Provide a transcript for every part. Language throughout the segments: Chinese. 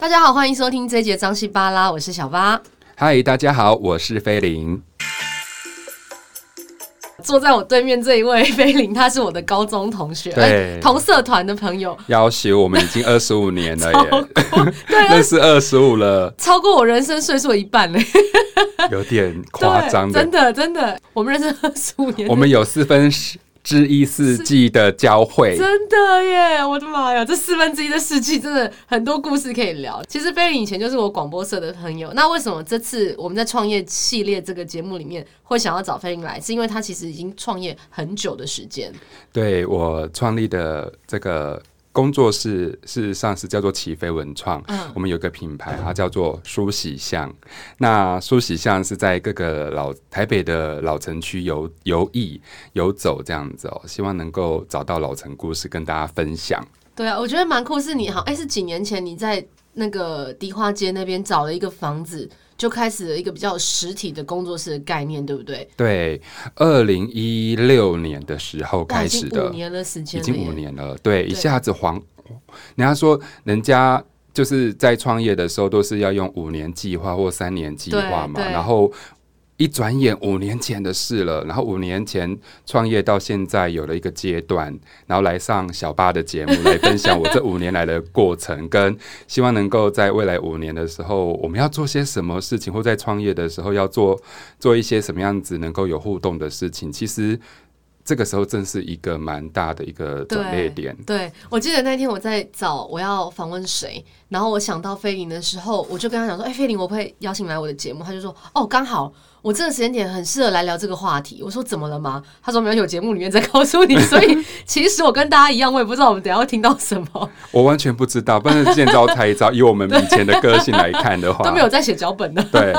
大家好，欢迎收听这一节张西巴拉，我是小巴。嗨，大家好，我是菲林。坐在我对面这一位菲林，他是我的高中同学，对，欸、同社团的朋友。要挟我们已经二十五年了耶，对，认识二十五了，超过我人生岁数一半嘞，有点夸张，真的真的，我们认识二十五年，我们有四分十。之一世纪的交汇，真的耶！我的妈呀，这四分之一的世纪真的很多故事可以聊。其实菲林以前就是我广播社的朋友，那为什么这次我们在创业系列这个节目里面会想要找菲林来？是因为他其实已经创业很久的时间。对，我创立的这个。工作室事实上是叫做起飞文创，嗯，我们有个品牌，它叫做梳洗巷。那梳洗巷是在各个老台北的老城区游游艺游走这样子哦，希望能够找到老城故事跟大家分享。对啊，我觉得蛮酷，是你好，哎，是几年前你在那个迪化街那边找了一个房子。就开始了一个比较实体的工作室的概念，对不对？对，二零一六年的时候开始的，五年的时间，已经五年了。对，一下子黄，人家说人家就是在创业的时候都是要用五年计划或三年计划嘛，然后。一转眼五年前的事了，然后五年前创业到现在有了一个阶段，然后来上小八的节目来分享我这五年来的过程，跟希望能够在未来五年的时候，我们要做些什么事情，或在创业的时候要做做一些什么样子能够有互动的事情。其实这个时候正是一个蛮大的一个转捩点。对，对，我记得那天我在找我要访问谁，然后我想到菲林的时候，我就跟他讲说：“哎，菲林，我会邀请来我的节目。”他就说：“哦，刚好。”我这个时间点很适合来聊这个话题。我说怎么了吗？他说没有，有节目里面再告诉你。所以 其实我跟大家一样，我也不知道我们等下会听到什么。我完全不知道，不然见招拆招。以我们以前的个性来看的话，都没有在写脚本的。对。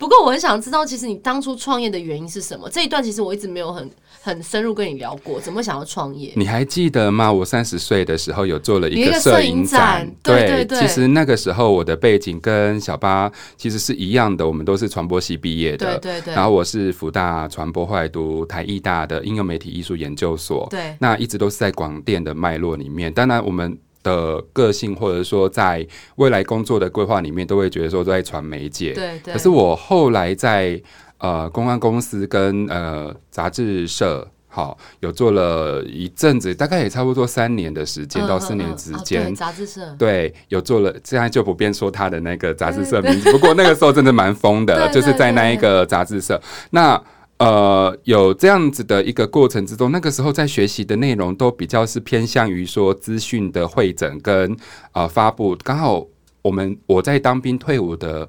不过我很想知道，其实你当初创业的原因是什么？这一段其实我一直没有很很深入跟你聊过，怎么想要创业？你还记得吗？我三十岁的时候有做了一个摄影展，对对对。其实那个时候我的背景跟小巴其实是一样的，我们都是传播系毕业的，对对对。然后我是福大传播，后来读台艺大的应用媒体艺术研究所，对。那一直都是在广电的脉络里面，当然我们。的个性，或者说在未来工作的规划里面，都会觉得说在传媒界。对对。可是我后来在呃公关公司跟呃杂志社，好有做了一阵子，大概也差不多三年的时间、嗯、到四年之间。杂志社。对，有做了，现在就不便说他的那个杂志社名字。不过那个时候真的蛮疯的，就是在那一个杂志社。那呃，有这样子的一个过程之中，那个时候在学习的内容都比较是偏向于说资讯的会诊跟啊、呃、发布。刚好我们我在当兵退伍的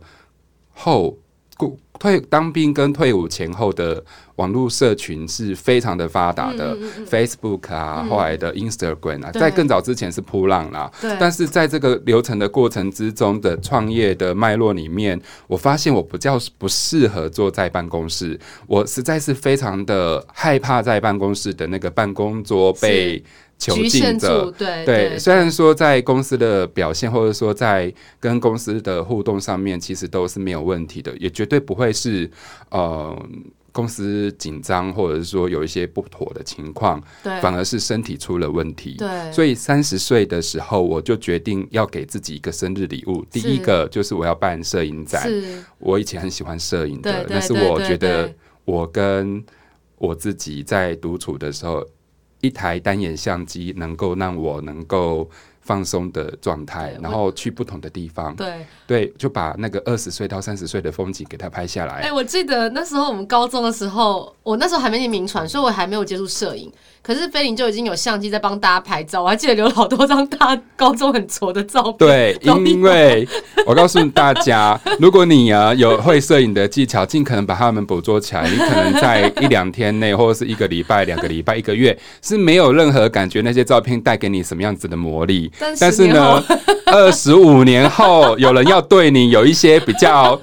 后。退当兵跟退伍前后的网络社群是非常的发达的，嗯嗯，Facebook 啊，后来的 Instagram 啊，嗯、在更早之前是扑浪啦。但是在这个流程的过程之中的创业的脉络里面，我发现我不叫不适合坐在办公室，我实在是非常的害怕在办公室的那个办公桌被。囚禁着，对对，虽然说在公司的表现，或者说在跟公司的互动上面，其实都是没有问题的，也绝对不会是呃公司紧张，或者是说有一些不妥的情况，对，反而是身体出了问题。对，所以三十岁的时候，我就决定要给自己一个生日礼物，第一个就是我要办摄影展。我以前很喜欢摄影的，但是我觉得我跟我自己在独处的时候。一台单眼相机能够让我能够放松的状态，然后去不同的地方，对对，就把那个二十岁到三十岁的风景给他拍下来。哎、欸，我记得那时候我们高中的时候，我那时候还没念名传，所以我还没有接触摄影。可是菲林就已经有相机在帮大家拍照，我还记得留了好多张大家高中很挫的照片。对，因为我告诉大家，如果你啊有会摄影的技巧，尽可能把他们捕捉起来，你可能在一两天内，或者是一个礼拜、两个礼拜、一个月，是没有任何感觉那些照片带给你什么样子的魔力。但是呢，二十五年后，有人要对你有一些比较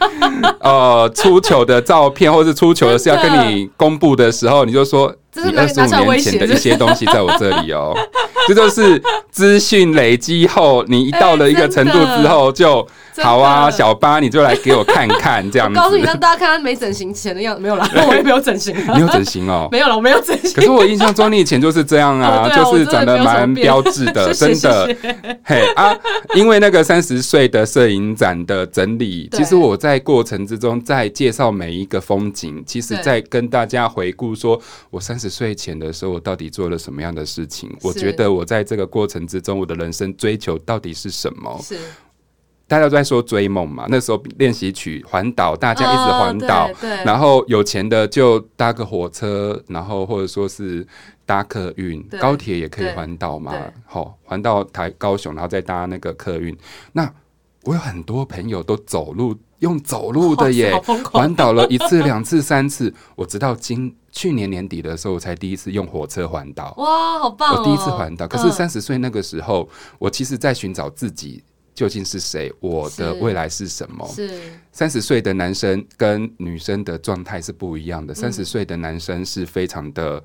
呃出糗的照片，或是出糗的是要跟你公布的时候，你就说。你二十五年前的一些东西在我这里哦，这就是资讯累积后，你一到了一个程度之后 就。好啊，小八，你就来给我看看这样子。告诉你，让大家看看没整形前的样子，没有啦，我也没有整形。你有整形哦？没有了，我没有整形。可是我印象中你以前就是这样啊，就是长得蛮标致的，真的。嘿啊，因为那个三十岁的摄影展的整理，其实我在过程之中在介绍每一个风景，其实在跟大家回顾说，我三十岁前的时候，我到底做了什么样的事情？我觉得我在这个过程之中，我的人生追求到底是什么？是。大家都在说追梦嘛，那时候练习曲环岛，大家一直环岛，然后有钱的就搭个火车，然后或者说是搭客运，高铁也可以环岛嘛，好，环到台高雄，然后再搭那个客运。那我有很多朋友都走路，用走路的耶，环岛了一次、两次、三次。我直到今去年年底的时候，我才第一次用火车环岛。哇，好棒！我第一次环岛，可是三十岁那个时候，我其实在寻找自己。究竟是谁？我的未来是什么？是三十岁的男生跟女生的状态是不一样的。三十岁的男生是非常的，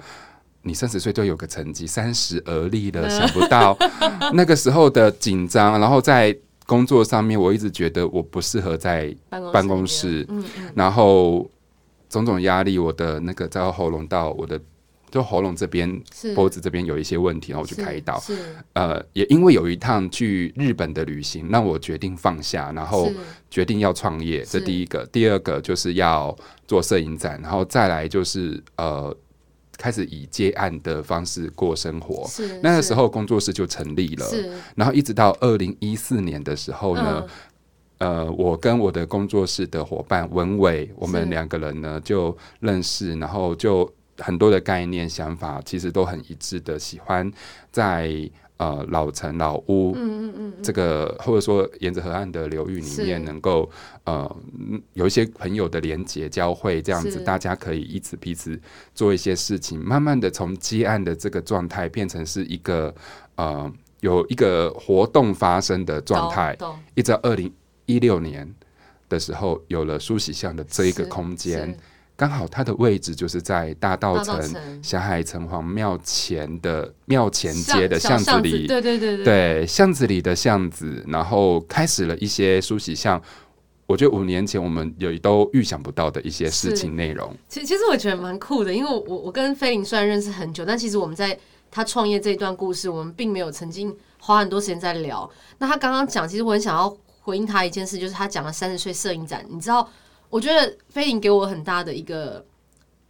你三十岁就有个成绩，三十而立了，想不到 那个时候的紧张。然后在工作上面，我一直觉得我不适合在办公室，然后种种压力，我的那个在喉咙到我的。就喉咙这边、脖子这边有一些问题，然后我去开刀。呃，也因为有一趟去日本的旅行，让我决定放下，然后决定要创业。这第一个，第二个就是要做摄影展，然后再来就是呃，开始以接案的方式过生活。那个时候工作室就成立了，然后一直到二零一四年的时候呢，呃，我跟我的工作室的伙伴文伟，我们两个人呢就认识，然后就。很多的概念想法其实都很一致的，喜欢在呃老城老屋，嗯嗯嗯，这个或者说沿着河岸的流域里面，能够呃有一些朋友的连结交汇，这样子大家可以一直彼此做一些事情，慢慢的从接案的这个状态变成是一个呃有一个活动发生的状态，一直到二零一六年的时候有了梳洗巷的这一个空间。刚好它的位置就是在大道城霞海城隍庙前的庙前街的巷子里，对对对对，巷子里的巷子，然后开始了一些梳洗巷。我觉得五年前我们有都预想不到的一些事情内容。其实其实我觉得蛮酷的，因为我我跟菲林虽然认识很久，但其实我们在他创业这一段故事，我们并没有曾经花很多时间在聊。那他刚刚讲，其实我很想要回应他一件事，就是他讲了三十岁摄影展，你知道。我觉得菲林给我很大的一个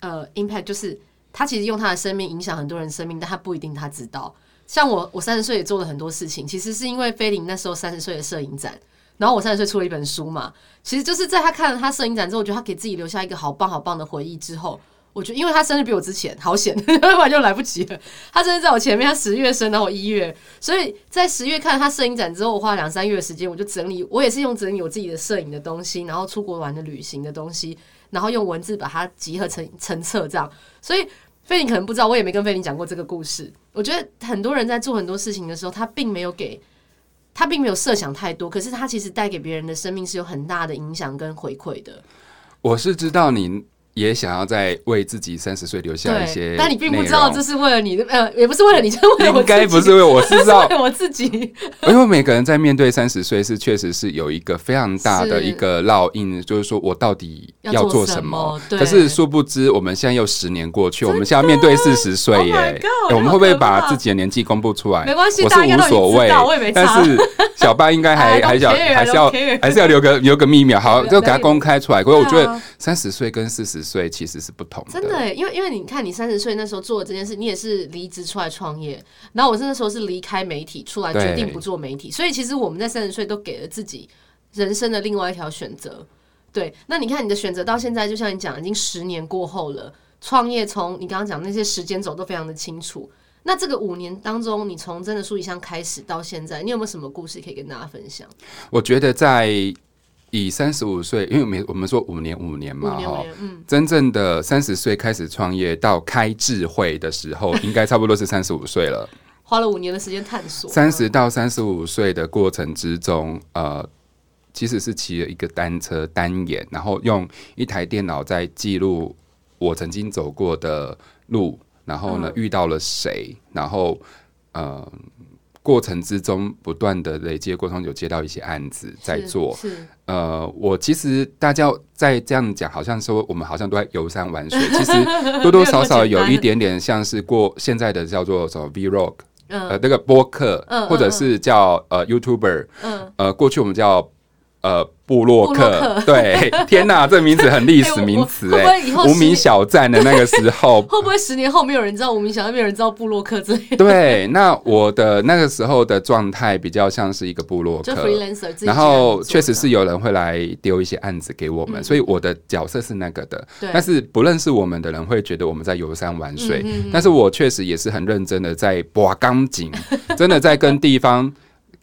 呃 impact，就是他其实用他的生命影响很多人生命，但他不一定他知道。像我，我三十岁也做了很多事情，其实是因为菲林那时候三十岁的摄影展，然后我三十岁出了一本书嘛，其实就是在他看了他摄影展之后，我觉得他给自己留下一个好棒好棒的回忆之后。我觉得，因为他生日比我之前好险，要 不然就来不及了。他生日在我前面，他十月生，然后我一月，所以在十月看了他摄影展之后，我花了两三月的时间，我就整理，我也是用整理我自己的摄影的东西，然后出国玩的旅行的东西，然后用文字把它集合成成册这样。所以菲林可能不知道，我也没跟菲林讲过这个故事。我觉得很多人在做很多事情的时候，他并没有给，他并没有设想太多，可是他其实带给别人的生命是有很大的影响跟回馈的。我是知道你。也想要再为自己三十岁留下一些，但你并不知道这是为了你的，呃，也不是为了你，是为了我。应该不是为我，是为了我自己。因为每个人在面对三十岁，是确实是有一个非常大的一个烙印，就是说我到底要做什么？可是殊不知，我们现在又十年过去，我们现在要面对四十岁耶。我们会不会把自己的年纪公布出来？没关系，我是无所谓。但是 小八应该还还想还是要还是要留个留个秘密，好，就给他公开出来。可是我觉得三十岁跟四十。岁其实是不同的，真的，因为因为你看，你三十岁那时候做的这件事，你也是离职出来创业，然后我那时候是离开媒体出来决定不做媒体，所以其实我们在三十岁都给了自己人生的另外一条选择。对，那你看你的选择到现在，就像你讲，已经十年过后了，创业从你刚刚讲那些时间轴都非常的清楚。那这个五年当中，你从真的梳洗巷开始到现在，你有没有什么故事可以跟大家分享？我觉得在。以三十五岁，因为每我们说五年五年嘛，哈，嗯，真正的三十岁开始创业到开智慧的时候，应该差不多是三十五岁了。花了五年的时间探索。三十到三十五岁的过程之中，呃，其实是骑了一个单车单眼，然后用一台电脑在记录我曾经走过的路，然后呢，遇到了谁，然后呃。过程之中不断的累积过程有接到一些案子在做，呃，我其实大家在这样讲，好像说我们好像都在游山玩水，其实 多多少少有一点点像是过现在的叫做什么 Vlog，呃，那个播客，或者是叫呃 YouTuber，呃，过去我们叫。呃，部落客，对，天哪，这名字很历史名词哎、欸，无名小站的那个时候，会不会十年后没有人知道无名小站，没有人知道布洛克之类的？对，那我的那个时候的状态比较像是一个布洛克，然后确实是有人会来丢一些案子给我们，嗯、所以我的角色是那个的。但是不认识我们的人会觉得我们在游山玩水，嗯嗯嗯，但是我确实也是很认真的在挖钢筋，真的在跟地方。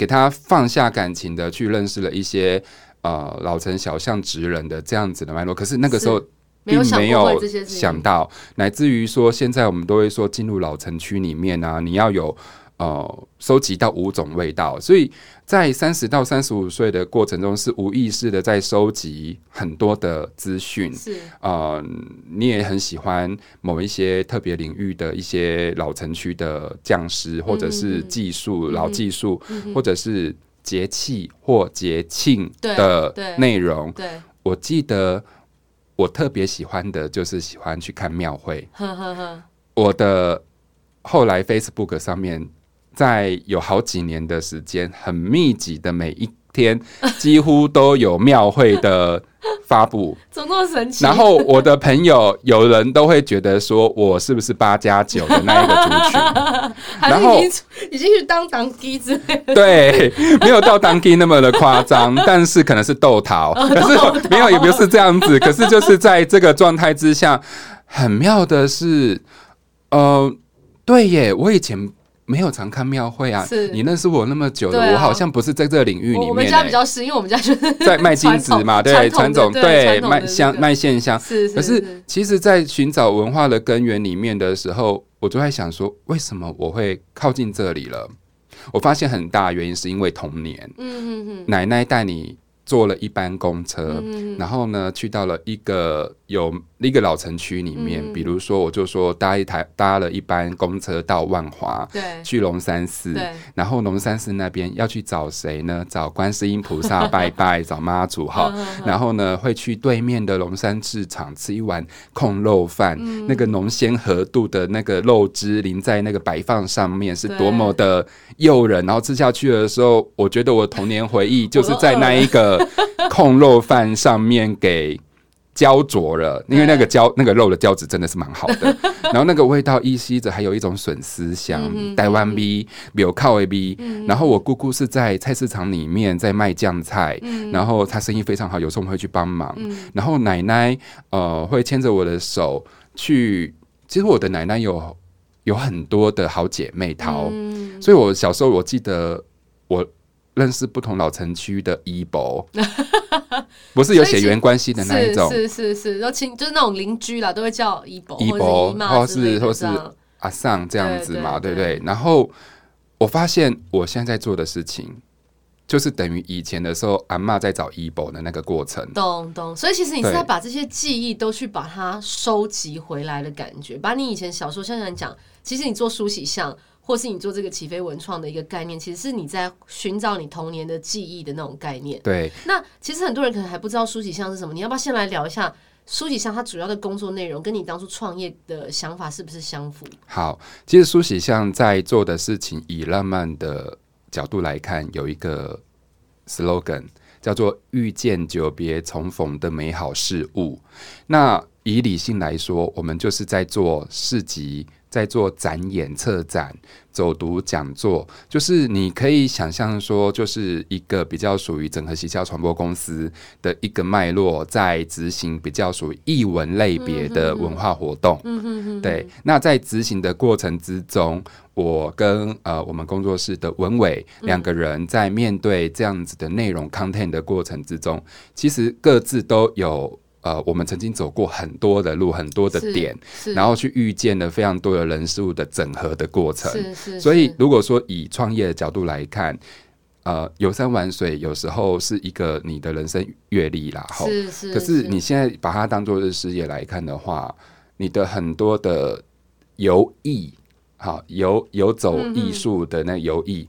给他放下感情的去认识了一些呃老城小巷职人的这样子的脉络，可是那个时候并没有想到，乃至于说现在我们都会说进入老城区里面啊，你要有。呃，收集到五种味道，所以在三十到三十五岁的过程中，是无意识的在收集很多的资讯。是，呃，你也很喜欢某一些特别领域的一些老城区的匠师，或者是技术、老技术，或者是节气或节庆的内容。对，我记得我特别喜欢的就是喜欢去看庙会。我的后来 Facebook 上面。在有好几年的时间，很密集的每一天，几乎都有庙会的发布，怎么那么神奇？然后我的朋友有人都会觉得说，我是不是八加九的那一个族群？然后已经去当当机之类的，对，没有到当机那么的夸张，但是可能是豆桃，可是没有，也不是这样子。可是就是在这个状态之下，很妙的是，呃，对耶，我以前。没有常看庙会啊，是你认识我那么久了，啊、我好像不是在这个领域里面、欸。我们家比较是，因为我们家就是在卖金子嘛，对，传统对卖香卖线香。是，是，是，可是其实，在寻找文化的根源里面的时候，我就在想说，为什么我会靠近这里了？我发现很大原因是因为童年，嗯嗯嗯，奶奶带你。坐了一班公车，嗯、然后呢，去到了一个有一个老城区里面。嗯、比如说，我就说搭一台搭了一班公车到万华，对，去龙山寺。对然后龙山寺那边要去找谁呢？找观世音菩萨拜拜，找妈祖哈。然后呢，会去对面的龙山市场吃一碗控肉饭，嗯、那个浓鲜合度的那个肉汁淋在那个白饭上面，是多么的诱人。然后吃下去的时候，我觉得我童年回忆就是在那一个。控肉饭上面给焦灼了，因为那个焦那个肉的胶质真的是蛮好的，然后那个味道依稀着还有一种笋丝香，台湾味，没有靠 A B。然后我姑姑是在菜市场里面在卖酱菜，然后她生意非常好，有时候我们会去帮忙。然后奶奶呃会牵着我的手去，其实我的奶奶有有很多的好姐妹淘，所以我小时候我记得我。认识不同老城区的姨伯，不是有血缘关系的那一种，是是是，然后亲就是那种邻居啦，都会叫姨伯、姨伯，或是或是阿尚这样子嘛，对不对？然后我发现我现在做的事情，就是等于以前的时候阿嬷在找姨伯的那个过程，懂懂。所以其实你是在把这些记忆都去把它收集回来的感觉，把你以前小时候像像讲，其实你做梳洗像。或是你做这个起飞文创的一个概念，其实是你在寻找你童年的记忆的那种概念。对，那其实很多人可能还不知道书写巷是什么，你要不要先来聊一下书喜巷它主要的工作内容，跟你当初创业的想法是不是相符？好，其实书喜巷在做的事情，以浪漫的角度来看，有一个 slogan 叫做“遇见久别重逢的美好事物”。那以理性来说，我们就是在做市集。在做展演、策展、走读、讲座，就是你可以想象说，就是一个比较属于整合行销传播公司的一个脉络，在执行比较属于艺文类别的文化活动。嗯哼哼。对，那在执行的过程之中，我跟呃我们工作室的文伟两个人在面对这样子的内容 content 的过程之中，其实各自都有。呃，我们曾经走过很多的路，很多的点，然后去遇见了非常多的人事物的整合的过程。是是是。所以，如果说以创业的角度来看，呃，游山玩水有时候是一个你的人生阅历啦。是是是。可是你现在把它当做是事业来看的话，你的很多的游艺，好游游走艺术的那游艺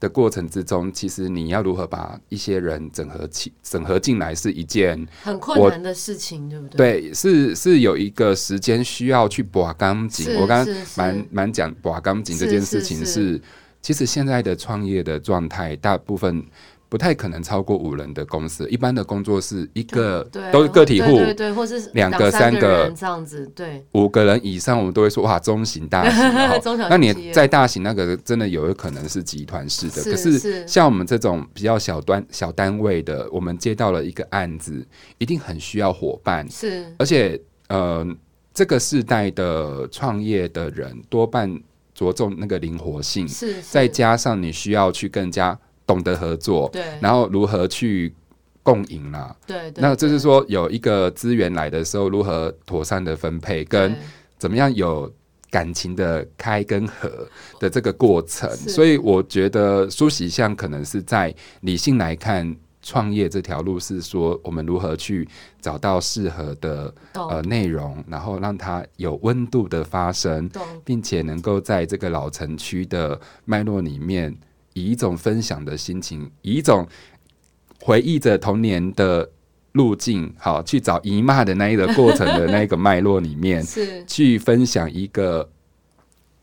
的过程之中，其实你要如何把一些人整合起、整合进来，是一件很困难的事情，对不对？对，是是有一个时间需要去拔钢筋。我刚刚蛮蛮讲拔钢筋这件事情是，是，其实现在的创业的状态，大部分。不太可能超过五人的公司，一般的工作室一个都是个体户，对或是两个、三个这样子，对，五个人以上我们都会说哇，中型、大型。中小型。那你在大型那个，真的有可能是集团式的。可是像我们这种比较小端小单位的，我们接到了一个案子，一定很需要伙伴。是，而且呃，这个世代的创业的人多半着重那个灵活性，是，再加上你需要去更加。懂得合作，对，然后如何去共赢啦？对，那就是说有一个资源来的时候，如何妥善的分配，跟怎么样有感情的开跟合的这个过程。所以我觉得苏喜向可能是在理性来看创业这条路，是说我们如何去找到适合的呃内容，然后让它有温度的发生，并且能够在这个老城区的脉络里面。以一种分享的心情，以一种回忆着童年的路径，好去找姨妈的那一个过程的那个脉络里面，是去分享一个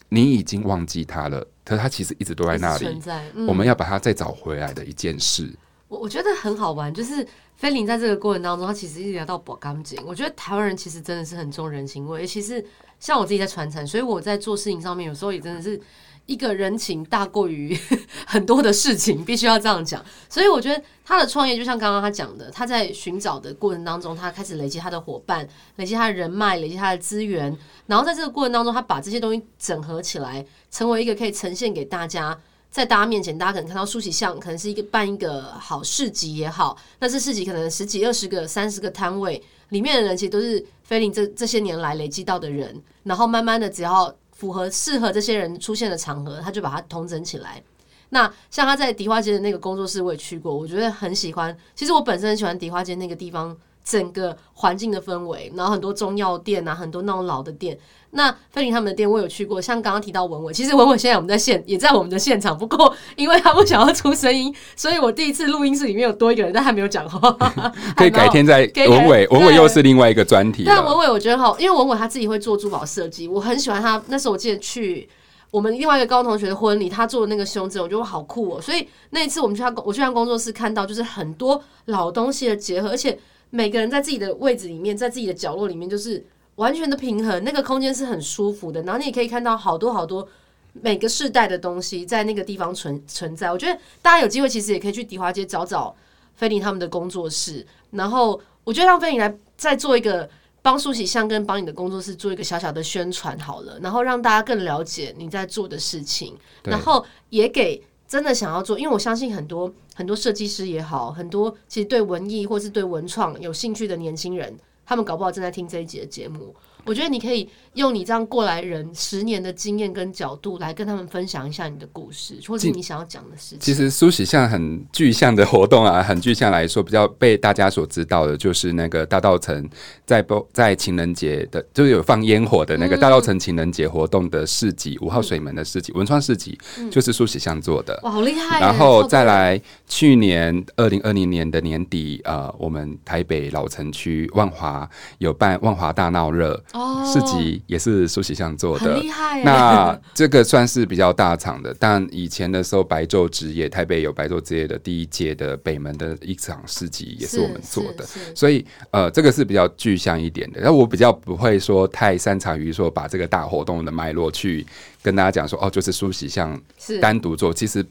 你已经忘记他了，可是他其实一直都在那里存在，嗯，我们要把它再找回来的一件事。我我觉得很好玩，就是菲林在这个过程当中，他其实一直聊到博钢筋。我觉得台湾人其实真的是很重人情味，尤其是像我自己在传承，所以我在做事情上面，有时候也真的是。一个人情大过于 很多的事情，必须要这样讲。所以我觉得他的创业就像刚刚他讲的，他在寻找的过程当中，他开始累积他的伙伴，累积他的人脉，累积他的资源。然后在这个过程当中，他把这些东西整合起来，成为一个可以呈现给大家，在大家面前，大家可能看到舒淇像，可能是一个办一个好市集也好，但是市集可能十几、二十个、三十个摊位里面的人，其实都是菲林这这些年来累积到的人。然后慢慢的，只要符合适合这些人出现的场合，他就把它统整起来。那像他在迪化街的那个工作室，我也去过，我觉得很喜欢。其实我本身很喜欢迪化街那个地方，整个环境的氛围，然后很多中药店啊，很多那种老的店。那菲林他们的店我有去过，像刚刚提到文伟，其实文伟现在我们在现也在我们的现场，不过因为他不想要出声音，所以我第一次录音室里面有多一个人，但还没有讲话。可以改天再文伟，文伟又是另外一个专题。但文伟我觉得好，因为文伟他自己会做珠宝设计，我很喜欢他。那时候我记得去我们另外一个高中同学的婚礼，他做的那个胸针，我觉得好酷哦。所以那一次我们去他我去他工作室看到，就是很多老东西的结合，而且每个人在自己的位置里面，在自己的角落里面，就是。完全的平衡，那个空间是很舒服的。然后你也可以看到好多好多每个世代的东西在那个地方存存在。我觉得大家有机会其实也可以去迪华街找找菲林他们的工作室。然后我觉得让菲林来再做一个帮书喜向跟帮你的工作室做一个小小的宣传好了，然后让大家更了解你在做的事情。然后也给真的想要做，因为我相信很多很多设计师也好，很多其实对文艺或是对文创有兴趣的年轻人。他们搞不好正在听这一节的节目。我觉得你可以用你这样过来人十年的经验跟角度来跟他们分享一下你的故事，或是你想要讲的事情。其实苏喜像很具象的活动啊，很具象来说，比较被大家所知道的，就是那个大道城在不在情人节的，就是有放烟火的那个大道城情人节活动的市集，五、嗯、号水门的市集，文创市集，就是苏喜向做的。哇，好厉害！然后再来，去年二零二零年的年底，呃，我们台北老城区万华有办万华大闹热。哦，市集也是苏喜相做的，那这个算是比较大场的。但以前的时候，白昼之夜，台北有白昼之夜的第一届的北门的一场市集，也是我们做的。所以，呃，这个是比较具象一点的。那我比较不会说太擅长于说把这个大活动的脉络去跟大家讲说，哦，就是苏喜向单独做，其实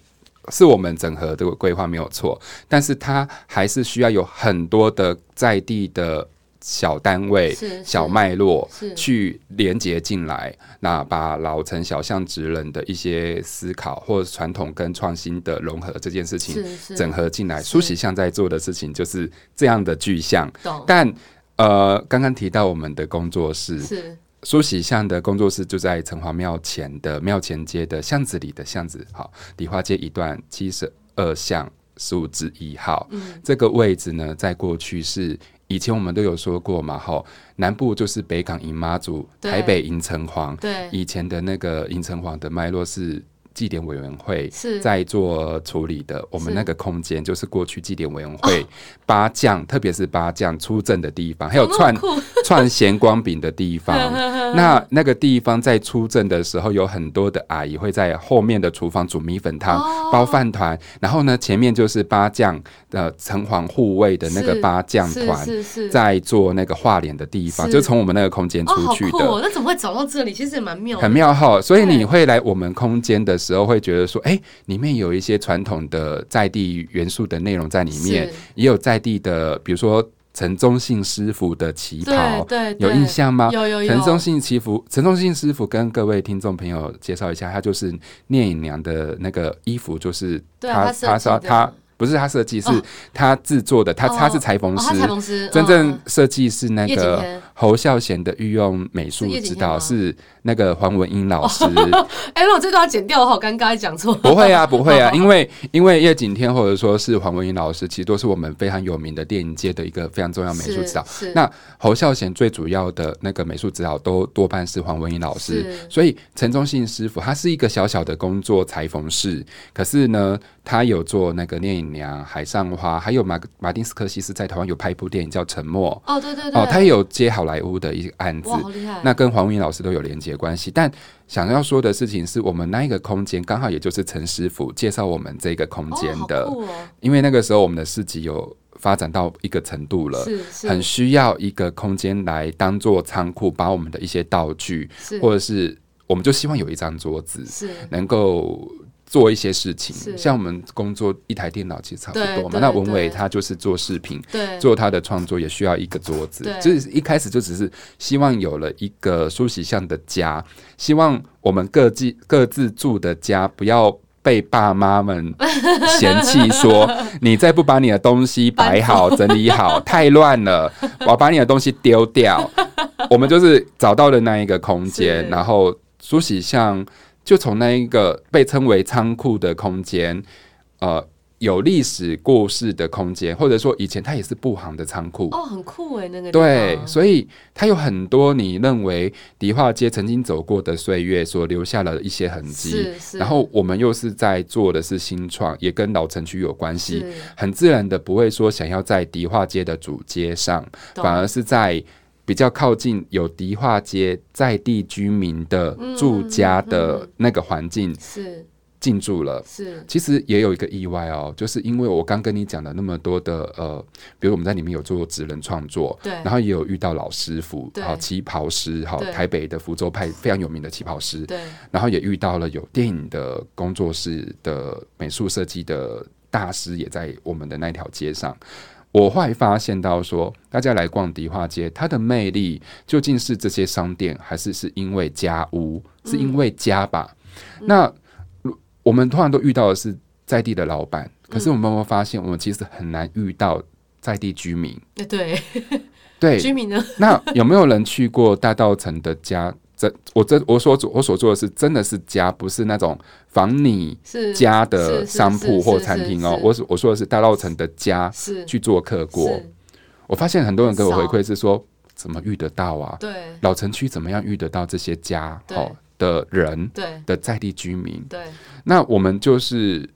是我们整合这个规划没有错，但是它还是需要有很多的在地的。小单位、小脉络去连接进来，那把老城小巷职人的一些思考或者传统跟创新的融合这件事情整合进来。苏喜巷在做的事情就是这样的具象。但呃，刚刚提到我们的工作室，苏喜巷的工作室就在城隍庙前的庙前街的巷子里的巷子，好，梨花街一段七十二巷十五之一号。这个位置呢，在过去是。以前我们都有说过嘛，哈，南部就是北港迎妈祖，台北迎城隍。对，以前的那个迎城隍的脉络是。祭典委员会在做处理的，我们那个空间就是过去祭典委员会八将，特别是八将出阵的地方，还有串串咸光饼的地方。那那个地方在出阵的时候，有很多的阿姨会在后面的厨房煮米粉汤、包饭团，然后呢，前面就是八将的城隍护卫的那个八将团在做那个画脸的地方，就从我们那个空间出去的。那怎么会找到这里？其实也蛮妙，很妙哈。所以你会来我们空间的时候，会觉得说，哎、欸，里面有一些传统的在地元素的内容在里面，也有在地的，比如说陈宗信师傅的旗袍，对，有印象吗？有有有。陈宗信祈福，陈宗信师傅跟各位听众朋友介绍一下，他就是聂隐娘的那个衣服，就是他他说他。不是他设计，是他制作的。他他是裁缝师，真正设计是那个侯孝贤的御用美术指导是那个黄文英老师。哎，那我这段要剪掉，我好尴尬，讲错。不会啊，不会啊，因为因为叶景天或者说是黄文英老师，其实都是我们非常有名的电影界的一个非常重要美术指导。那侯孝贤最主要的那个美术指导都多半是黄文英老师，所以陈忠信师傅他是一个小小的工作裁缝室，可是呢，他有做那个聂隐娘、海上花，还有马马丁斯科西斯在台湾有拍一部电影叫《沉默》。哦，对对对，哦，他也有接好莱坞的一个案子！那跟黄文英老师都有连接关系。但想要说的事情是我们那一个空间刚好也就是陈师傅介绍我们这个空间的，哦哦，因为那个时候我们的市集有发展到一个程度了，很需要一个空间来当做仓库，把我们的一些道具，或者是我们就希望有一张桌子，是能够。做一些事情，像我们工作一台电脑其实差不多嘛。那文伟他就是做视频，做他的创作也需要一个桌子。就是一开始就只是希望有了一个梳洗巷的家，希望我们各自各自住的家不要被爸妈们 嫌弃，说你再不把你的东西摆好整理好，太乱了，我要把你的东西丢掉。我们就是找到了那一个空间，然后梳洗巷。就从那一个被称为仓库的空间，呃，有历史故事的空间，或者说以前它也是布行的仓库。哦，很酷诶，那个对，所以它有很多你认为迪化街曾经走过的岁月所留下了一些痕迹，然后我们又是在做的是新创，也跟老城区有关系，很自然的不会说想要在迪化街的主街上，反而是在。比较靠近有迪化街在地居民的住家的那个环境是。进驻了，是。其实也有一个意外哦，就是因为我刚跟你讲的那么多的呃，比如我们在里面有做职人创作，对，然后也有遇到老师傅，好旗袍师，好台北的福州派非常有名的旗袍师，对，然后也遇到了有电影的工作室的美术设计的大师，也在我们的那条街上。我会发现到说，大家来逛迪化街，它的魅力究竟是这些商店，还是是因为家屋，是因为家吧？嗯、那我们通常都遇到的是在地的老板，可是我们有没有发现，我们其实很难遇到在地居民？对，对，居民呢？那有没有人去过大稻城的家？这我这我所做我所做的是真的是家，不是那种仿你家的商铺或餐厅哦。我我说的是大稻城的家，去做客过。我发现很多人给我回馈是说，怎么遇得到啊？对，老城区怎么样遇得到这些家好的人？对的在地居民。对，那我们就是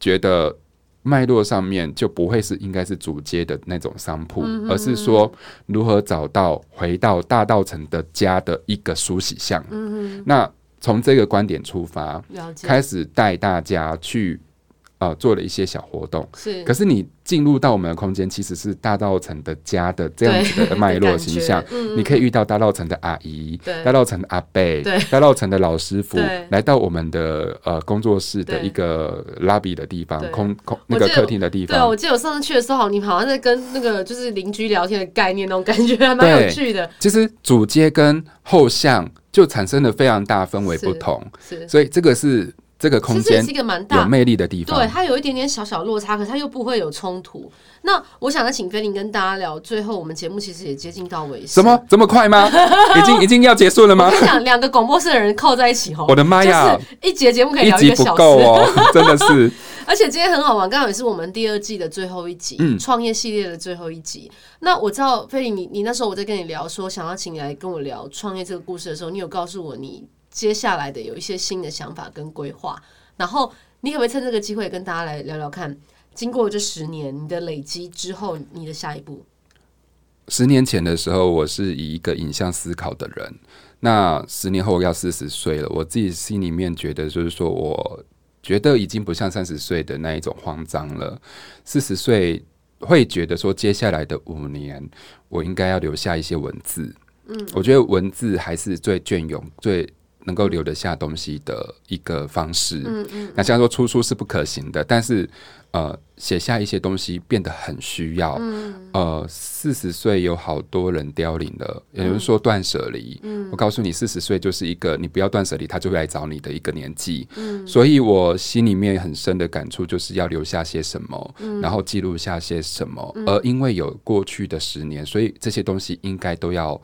觉得。脉络上面就不会是应该是主街的那种商铺，嗯，而是说如何找到回到大道城的家的一个梳洗巷。嗯，那从这个观点出发，开始带大家去。呃，做了一些小活动，是。可是你进入到我们的空间，其实是大稻埕的家的这样子的脉络形象。你可以遇到大稻埕的阿姨，大稻埕的阿伯，大稻埕的老师 傅，来到我们的呃工作室的一个 lobby 的地方，空空那个客厅的地方。对，我记得我上次去的时候，你好像在跟那个就是邻居聊天的概念，那种感觉还蛮有趣的。其实主街跟后巷就产生了非常大氛围不同，是。所以这个是。这个空间是一个蛮大有魅力的地方，对，它有一点点小小落差，可是它又不会有冲突。那我想再请菲林跟大家聊，最后我们节目其实也接近到尾声。什么这么快吗？已经已经要结束了吗？我跟你讲，两个广播室的人靠在一起哦，我的妈呀，就是、一节节目可以聊一个小时，真的是。而且今天很好玩，刚好也是我们第二季的最后一集，嗯，创业系列的最后一集。那我知道菲林，你你那时候我在跟你聊说想要请你来跟我聊创业这个故事的时候，你有告诉我你接下来的有一些新的想法跟规划。然后你可不可以趁这个机会跟大家来聊聊看，经过这十年你的累积之后，你的下一步？十年前的时候，我是以一个影像思考的人。那十年后我要四十岁了，我自己心里面觉得，就是说，我觉得已经不像三十岁的那一种慌张了。四十岁会觉得说，接下来的五年，我应该要留下一些文字。嗯，我觉得文字还是最隽永、最能够留得下东西的一个方式。嗯嗯。那像说出书是不可行的，但是。呃，写下一些东西变得很需要。嗯、呃，四十岁有好多人凋零了，有人说断舍离。嗯，我告诉你，四十岁就是一个你不要断舍离，他就会来找你的一个年纪。嗯，所以我心里面很深的感触就是要留下些什么，嗯、然后记录下些什么。嗯、而因为有过去的十年，所以这些东西应该都要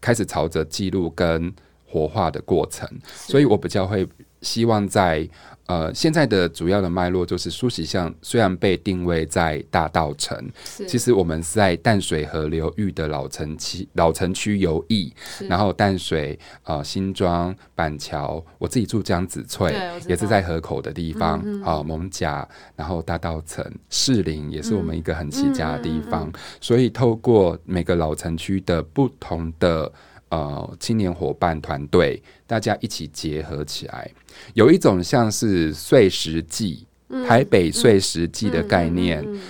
开始朝着记录跟活化的过程。所以我比较会希望在。呃，现在的主要的脉络就是苏洗巷虽然被定位在大道城，其实我们是在淡水河流域的老城区老城区游弋，然后淡水呃新庄板桥，我自己住江子翠，也是在河口的地方，好、嗯嗯呃、艋舺，然后大道城士林也是我们一个很起家的地方，所以透过每个老城区的不同的。呃，青年伙伴团队，大家一起结合起来，有一种像是碎石记，嗯、台北碎石记的概念。一、嗯嗯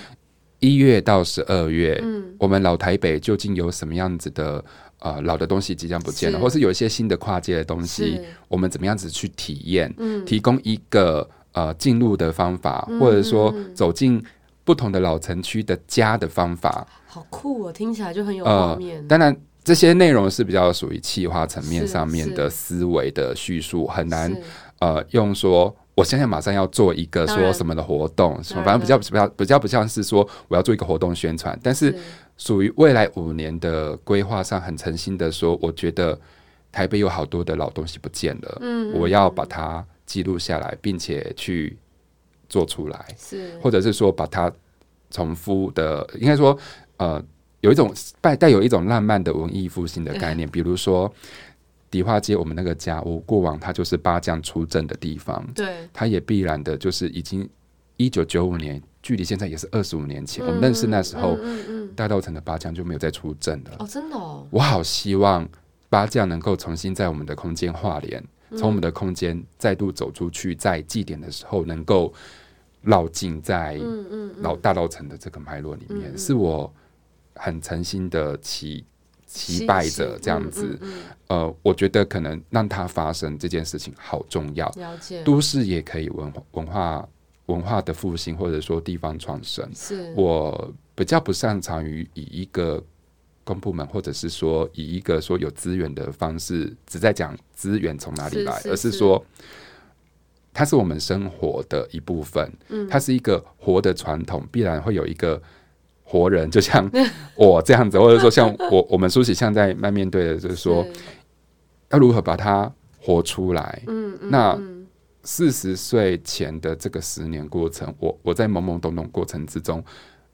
嗯、月到十二月，嗯、我们老台北究竟有什么样子的呃老的东西即将不见了，是或是有一些新的跨界的东西，我们怎么样子去体验？嗯、提供一个呃进入的方法，嗯、或者说走进不同的老城区的家的方法。好酷哦，听起来就很有画面。呃、当然。这些内容是比较属于企划层面上面的思维的叙述，很难呃用说我现在马上要做一个说什么的活动，什么反正比较比较比较不像是说我要做一个活动宣传，但是属于未来五年的规划上，很诚心的说，我觉得台北有好多的老东西不见了，嗯，我要把它记录下来，并且去做出来，是，或者是说把它重复的，应该说呃。有一种带带有一种浪漫的文艺复兴的概念，比如说迪化街，我们那个家，屋过往它就是八将出阵的地方，对，它也必然的就是已经一九九五年，距离现在也是二十五年前，我们认识那时候，大稻城的八将就没有再出阵了。哦，真的哦，我好希望八将能够重新在我们的空间画联，从我们的空间再度走出去，在祭典的时候能够绕进在老大稻城的这个脉络里面，是我。很诚心的期期待着这样子，嗯嗯嗯、呃，我觉得可能让它发生这件事情好重要。了解，都市也可以文化文化文化的复兴，或者说地方创生。是我比较不擅长于以一个公部门，或者是说以一个说有资源的方式，只在讲资源从哪里来，是是是，而是说它是我们生活的一部分。嗯，它是一个活的传统，必然会有一个。活人就像 我这样子，或者说像我 我们梳洗象在慢面对的，就是说要如何把它活出来。嗯，那四十岁前的这个十年过程，我我在懵懵懂懂过程之中，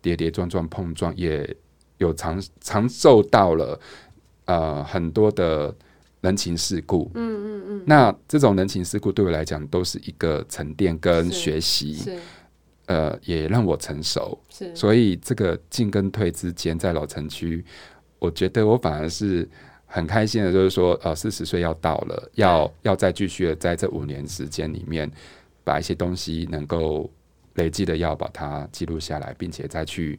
跌跌撞撞碰撞，也有尝尝受到了呃很多的人情世故。嗯嗯嗯，那这种人情世故对我来讲都是一个沉淀跟学习。呃，也让我成熟，是所以这个进跟退之间，在老城区，我觉得我反而是很开心的，就是说，呃，四十岁要到了，要要再继续的在这五年时间里面，把一些东西能够累积的，要把它记录下来，并且再去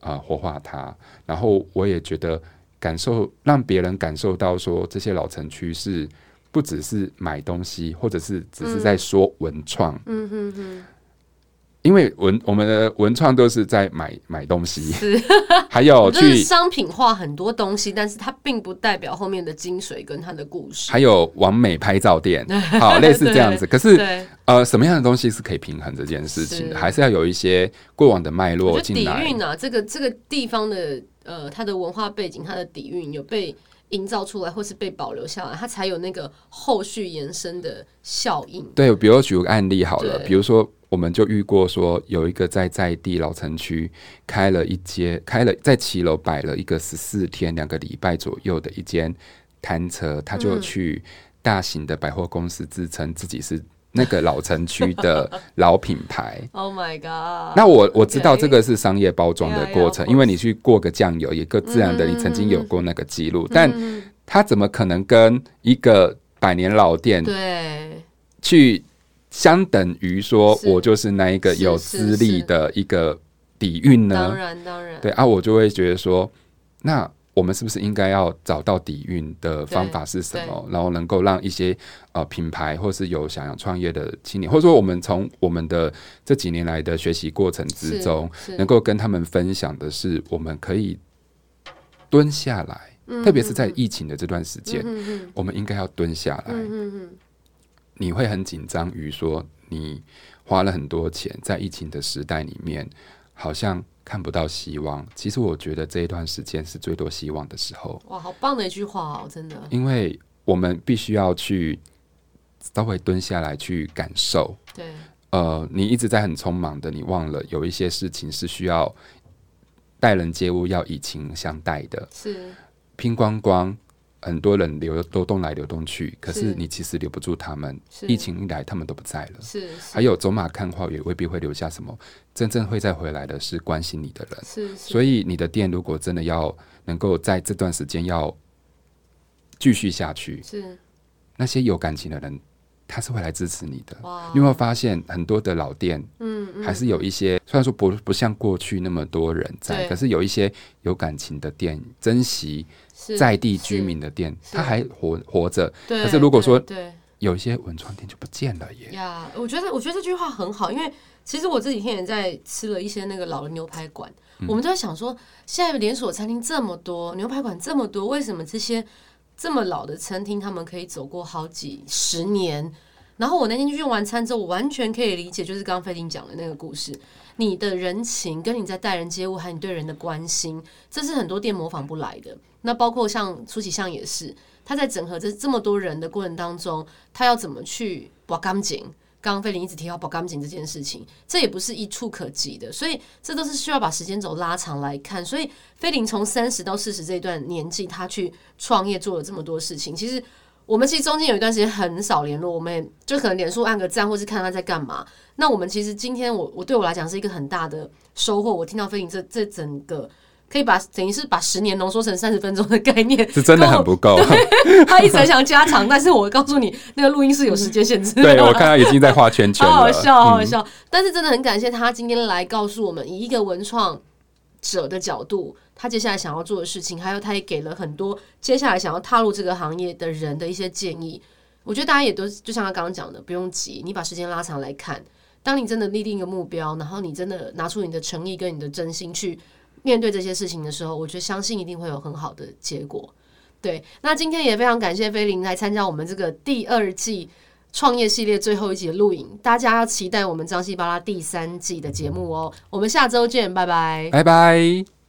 啊、呃、活化它。然后我也觉得感受，让别人感受到说，这些老城区是不只是买东西，或者是只是在说文创。嗯哼哼。因为文我们的文创都是在买买东西，是 还有去商品化很多东西，但是它并不代表后面的精髓跟它的故事。还有完美拍照店，好 类似这样子。可是呃，什么样的东西是可以平衡这件事情的？还是要有一些过往的脉络进来。底蕴啊，这个这个地方的呃，它的文化背景，它的底蕴有被营造出来，或是被保留下来，它才有那个后续延伸的效应。对，比如举个案例好了，比如说。我们就遇过说，有一个在在地老城区开了一间，开了在骑楼摆了一个十四天两个礼拜左右的一间摊车，他就去大型的百货公司自称自己是那个老城区的 老品牌。Oh my god！那我我知道这个是商业包装的过程，因为你去过个酱油，也个自然的，你曾经有过那个记录，但他怎么可能跟一个百年老店对去？相等于说，我就是那一个有资历的一个底蕴呢？当然，当然，对啊，我就会觉得说，那我们是不是应该要找到底蕴的方法是什么？然后能够让一些呃品牌，或是有想要创业的青年，或者说我们从我们的这几年来的学习过程之中，能够跟他们分享的是，我们可以蹲下来，嗯、特别是在疫情的这段时间，嗯、我们应该要蹲下来。嗯你会很紧张于说，你花了很多钱在疫情的时代里面，好像看不到希望。其实我觉得这一段时间是最多希望的时候。哇，好棒的一句话哦，真的。因为我们必须要去稍微蹲下来去感受。对。呃，你一直在很匆忙的，你忘了有一些事情是需要待人接物，要以情相待的。是。拼光光。很多人流流动来流动去，可是你其实留不住他们。疫情一来，他们都不在了。是，还有走马看花也未必会留下什么。真正会再回来的是关心你的人。是，所以你的店如果真的要能够在这段时间要继续下去，是那些有感情的人，他是会来支持你的。你有没有发现很多的老店，嗯，还是有一些虽然说不不像过去那么多人在，可是有一些有感情的店，珍惜。在地居民的店，他还活活着。可是如果说对有一些文创店就不见了耶。呀，我觉得我觉得这句话很好，因为其实我这几天也在吃了一些那个老的牛排馆，嗯、我们都在想说，现在连锁餐厅这么多，牛排馆这么多，为什么这些这么老的餐厅他们可以走过好几十年？然后我那天去用完餐之后，我完全可以理解，就是刚刚菲林讲的那个故事。你的人情跟你在待人接物，还有你对人的关心，这是很多店模仿不来的。那包括像初启巷也是，他在整合这这么多人的过程当中，他要怎么去挖干净？刚刚菲林一直提到保干净这件事情，这也不是一触可及的，所以这都是需要把时间轴拉长来看。所以菲林从三十到四十这段年纪，他去创业做了这么多事情，其实。我们其实中间有一段时间很少联络，我们就可能脸书按个赞，或是看他在干嘛。那我们其实今天我我对我来讲是一个很大的收获。我听到菲林这这整个可以把等于是把十年浓缩成三十分钟的概念，是真的很不够。他一直很想加长，但是我告诉你，那个录音是有时间限制的。对，我看他已经在画圈圈了，好好笑，好好笑。嗯、但是真的很感谢他今天来告诉我们，以一个文创者的角度。他接下来想要做的事情，还有他也给了很多接下来想要踏入这个行业的人的一些建议。我觉得大家也都就像他刚刚讲的，不用急，你把时间拉长来看。当你真的立定一个目标，然后你真的拿出你的诚意跟你的真心去面对这些事情的时候，我觉得相信一定会有很好的结果。对，那今天也非常感谢菲林来参加我们这个第二季创业系列最后一集的录影，大家要期待我们张西巴拉第三季的节目哦。我们下周见，拜拜，拜拜。